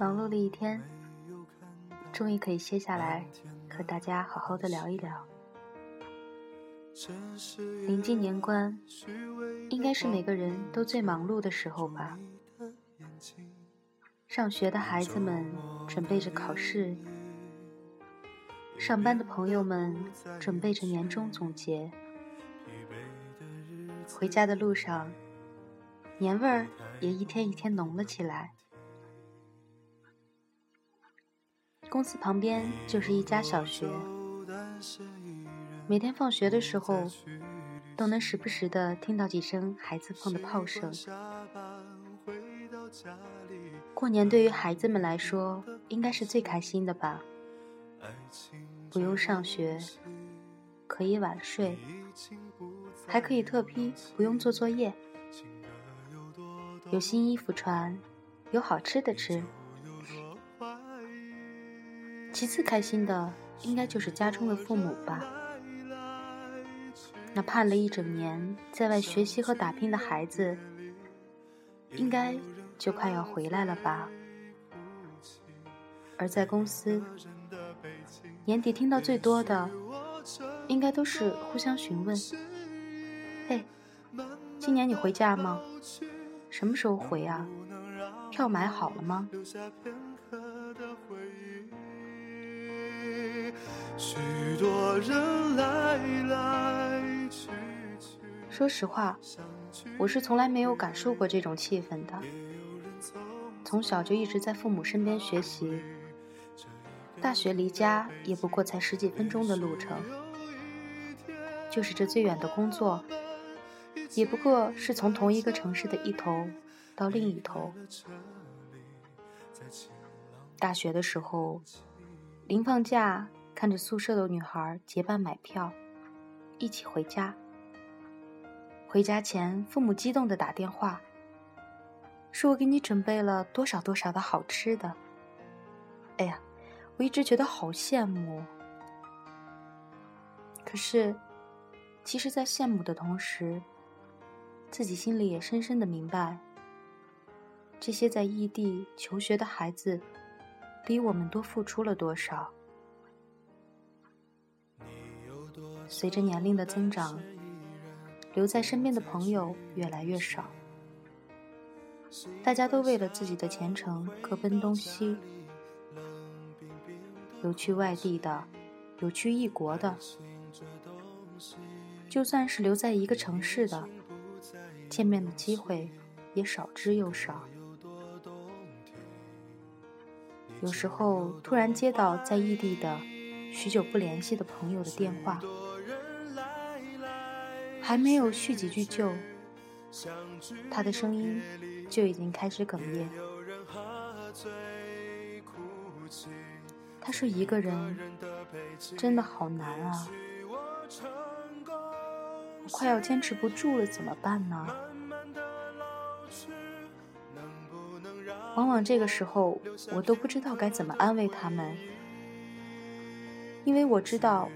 忙碌了一天，终于可以歇下来，和大家好好的聊一聊。临近年关，应该是每个人都最忙碌的时候吧。上学的孩子们准备着考试，上班的朋友们准备着年终总结，回家的路上，年味儿也一天一天浓了起来。公司旁边就是一家小学，每天放学的时候，都能时不时的听到几声孩子放的炮声。过年对于孩子们来说，应该是最开心的吧？不用上学，可以晚睡，还可以特批不用做作业，有新衣服穿，有好吃的吃。其次开心的应该就是家中的父母吧。那盼了一整年在外学习和打拼的孩子，应该就快要回来了吧。而在公司，年底听到最多的，应该都是互相询问：“嘿，今年你回家吗？什么时候回啊？票买好了吗？”许多人来来去去。说实话，我是从来没有感受过这种气氛的。从小就一直在父母身边学习，大学离家也不过才十几分钟的路程，就是这最远的工作，也不过是从同一个城市的一头到另一头。大学的时候。临放假，看着宿舍的女孩结伴买票，一起回家。回家前，父母激动的打电话，说我给你准备了多少多少的好吃的。哎呀，我一直觉得好羡慕。可是，其实，在羡慕的同时，自己心里也深深的明白，这些在异地求学的孩子。比我们多付出了多少？随着年龄的增长，留在身边的朋友越来越少，大家都为了自己的前程各奔东西，有去外地的，有去异国的，就算是留在一个城市的，见面的机会也少之又少。有时候突然接到在异地的许久不联系的朋友的电话，还没有叙几句旧，他的声音就已经开始哽咽。他说：“一个人真的好难啊，我快要坚持不住了，怎么办呢？”往往这个时候，我都不知道该怎么安慰他们，因为我知道，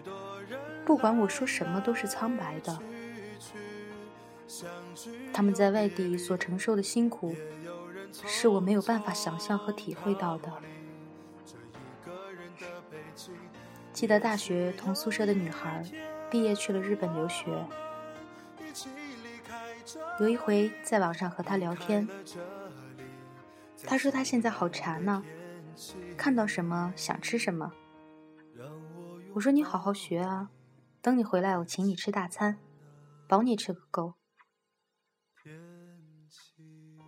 不管我说什么都是苍白的。他们在外地所承受的辛苦，是我没有办法想象和体会到的。记得大学同宿舍的女孩，毕业去了日本留学，有一回在网上和她聊天。她说她现在好馋呢，看到什么想吃什么。我说你好好学啊，等你回来我请你吃大餐，保你吃个够。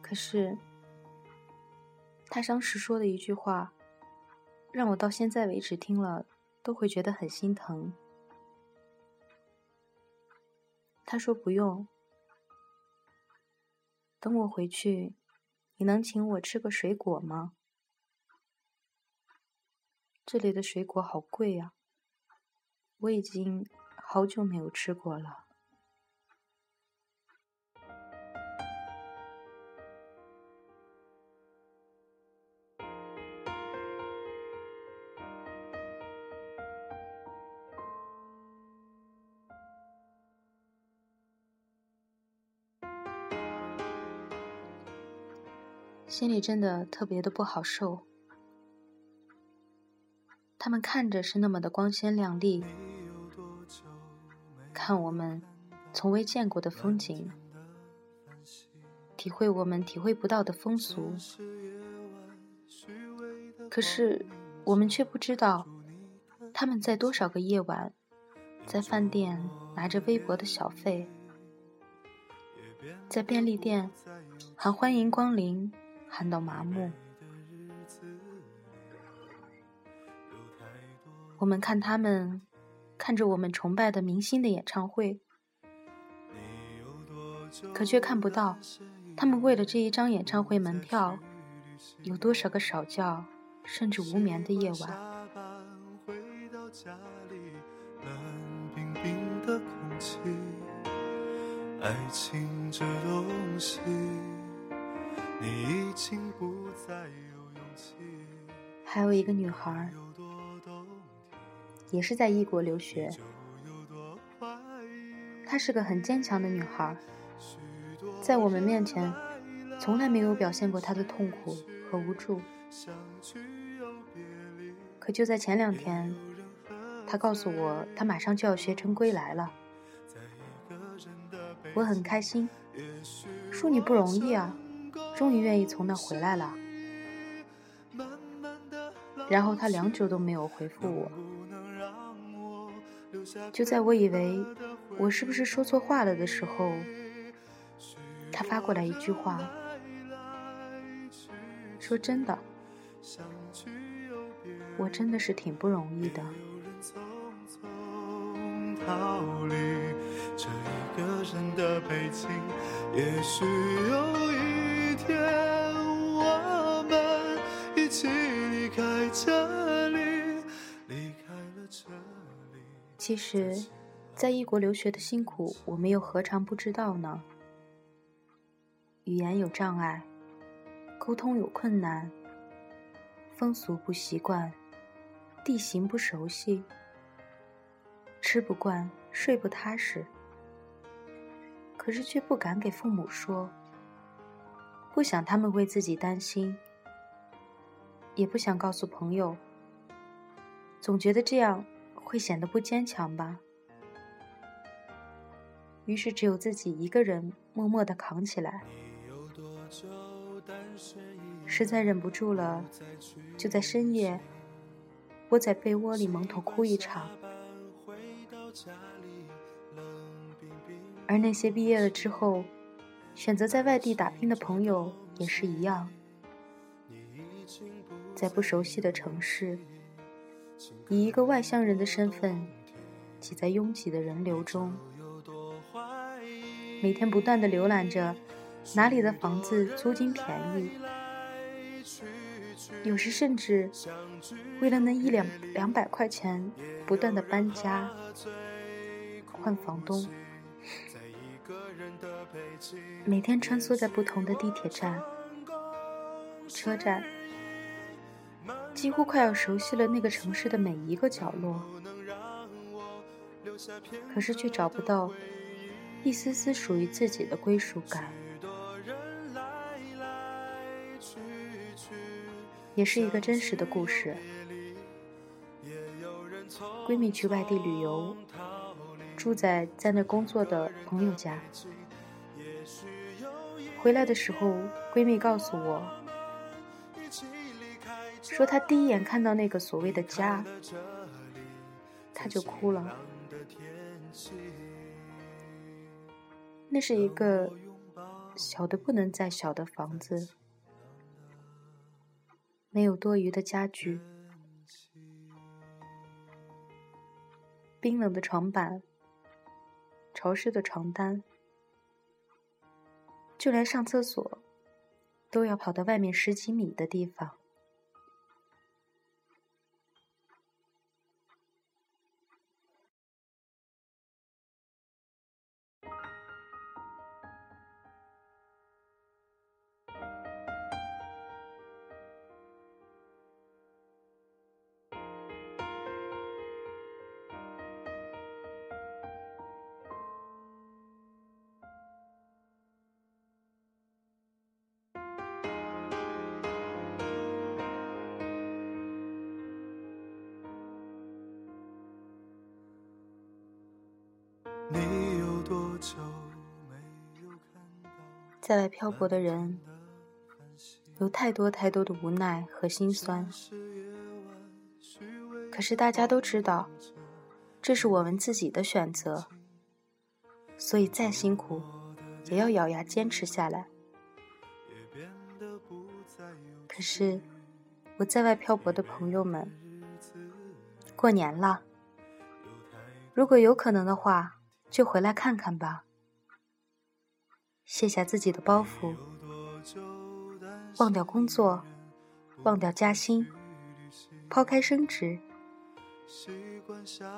可是，他当时说的一句话，让我到现在为止听了都会觉得很心疼。他说不用，等我回去。你能请我吃个水果吗？这里的水果好贵呀，我已经好久没有吃过了。心里真的特别的不好受。他们看着是那么的光鲜亮丽，看我们从未见过的风景，体会我们体会不到的风俗。可是我们却不知道，他们在多少个夜晚，在饭店拿着微薄的小费，在便利店喊欢迎光临，喊到麻木。我们看他们，看着我们崇拜的明星的演唱会，可却看不到他们为了这一张演唱会门票，有多少个少觉甚至无眠的夜晚。爱情这东西你已经不再有勇气还有一个女孩。也是在异国留学，她是个很坚强的女孩，在我们面前从来没有表现过她的痛苦和无助。可就在前两天，她告诉我，她马上就要学成归来了。我很开心，说你不容易啊，终于愿意从那回来了。然后他良久都没有回复我。就在我以为我是不是说错话了的时候，他发过来一句话，说：“真的，我真的是挺不容易的。”也许有一天我们一起离开这里，离开了这里其实，在异国留学的辛苦，我们又何尝不知道呢？语言有障碍，沟通有困难，风俗不习惯，地形不熟悉，吃不惯，睡不踏实。可是却不敢给父母说，不想他们为自己担心，也不想告诉朋友，总觉得这样。会显得不坚强吧？于是只有自己一个人默默的扛起来。实在忍不住了，就在深夜窝在被窝里蒙头哭一场。而那些毕业了之后选择在外地打拼的朋友也是一样，在不熟悉的城市。以一个外乡人的身份，挤在拥挤的人流中，每天不断的浏览着哪里的房子租金便宜，有时甚至为了那一两两百块钱，不断的搬家换房东，每天穿梭在不同的地铁站、车站。几乎快要熟悉了那个城市的每一个角落，可是却找不到一丝丝属于自己的归属感。也是一个真实的故事。闺蜜去外地旅游，住在在那工作的朋友家。回来的时候，闺蜜告诉我。说她第一眼看到那个所谓的家，她就哭了。那是一个小的不能再小的房子，没有多余的家具，冰冷的床板，潮湿的床单，就连上厕所都要跑到外面十几米的地方。在外漂泊的人，有太多太多的无奈和心酸。可是大家都知道，这是我们自己的选择，所以再辛苦，也要咬牙坚持下来。可是，我在外漂泊的朋友们，过年了，如果有可能的话，就回来看看吧。卸下自己的包袱，忘掉工作，忘掉加薪，抛开升职，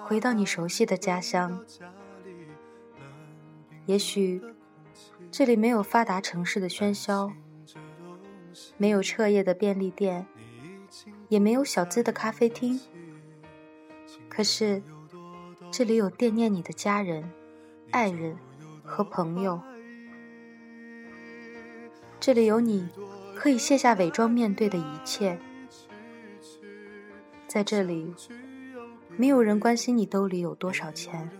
回到你熟悉的家乡。也许，这里没有发达城市的喧嚣。没有彻夜的便利店，也没有小资的咖啡厅。可是，这里有惦念你的家人、爱人和朋友。这里有你可以卸下伪装面对的一切。在这里，没有人关心你兜里有多少钱，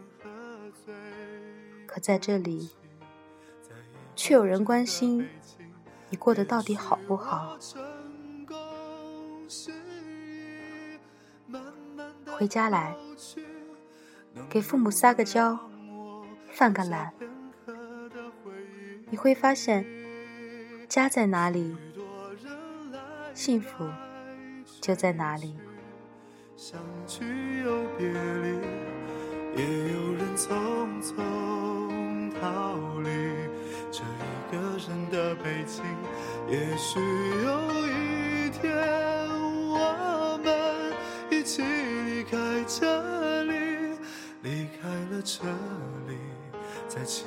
可在这里，却有人关心。你过得到底好不好？回家来，给父母撒个娇，犯个懒，你会发现，家在哪里，幸福就在哪里。相聚又别离，也有人匆匆逃离。这一个人的北京，也许有一天，我们一起离开这里，离开了这里，在晴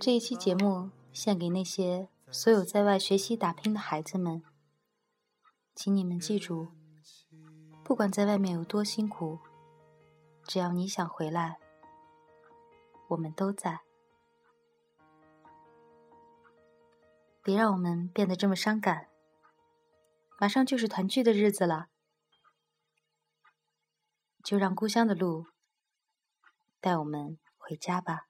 这一期节目献给那些所有在外学习打拼的孩子们，请你们记住，不管在外面有多辛苦，只要你想回来，我们都在。别让我们变得这么伤感，马上就是团聚的日子了，就让故乡的路带我们回家吧。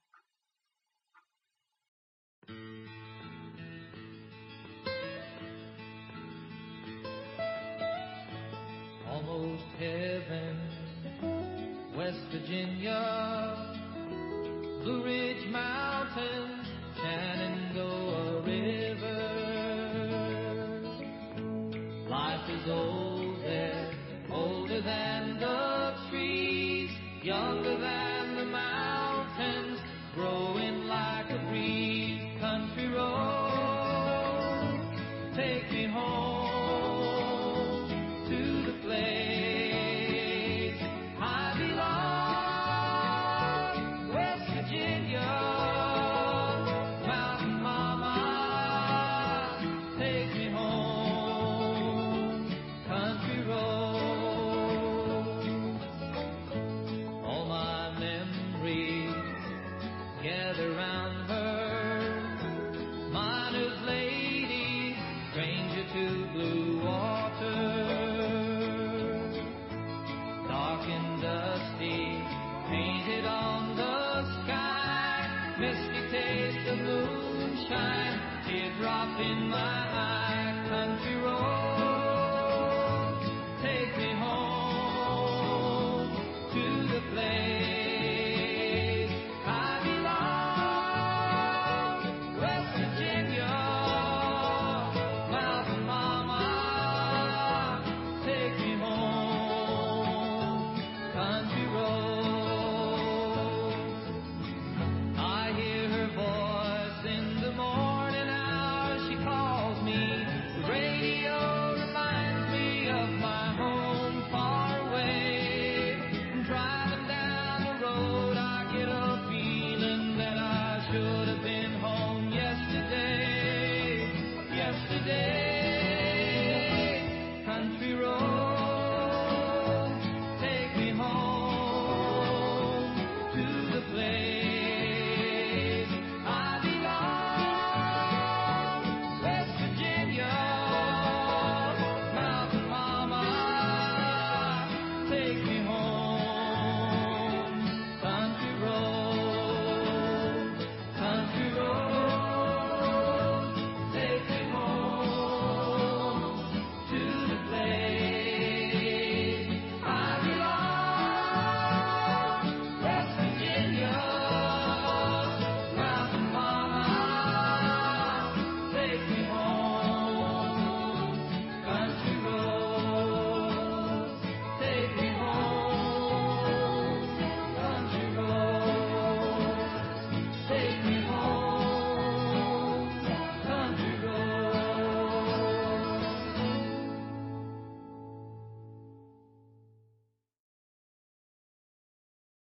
Almost heaven. West Virginia, Blue Ridge Mountains, Shenandoah River. Life is old there, older than the trees, younger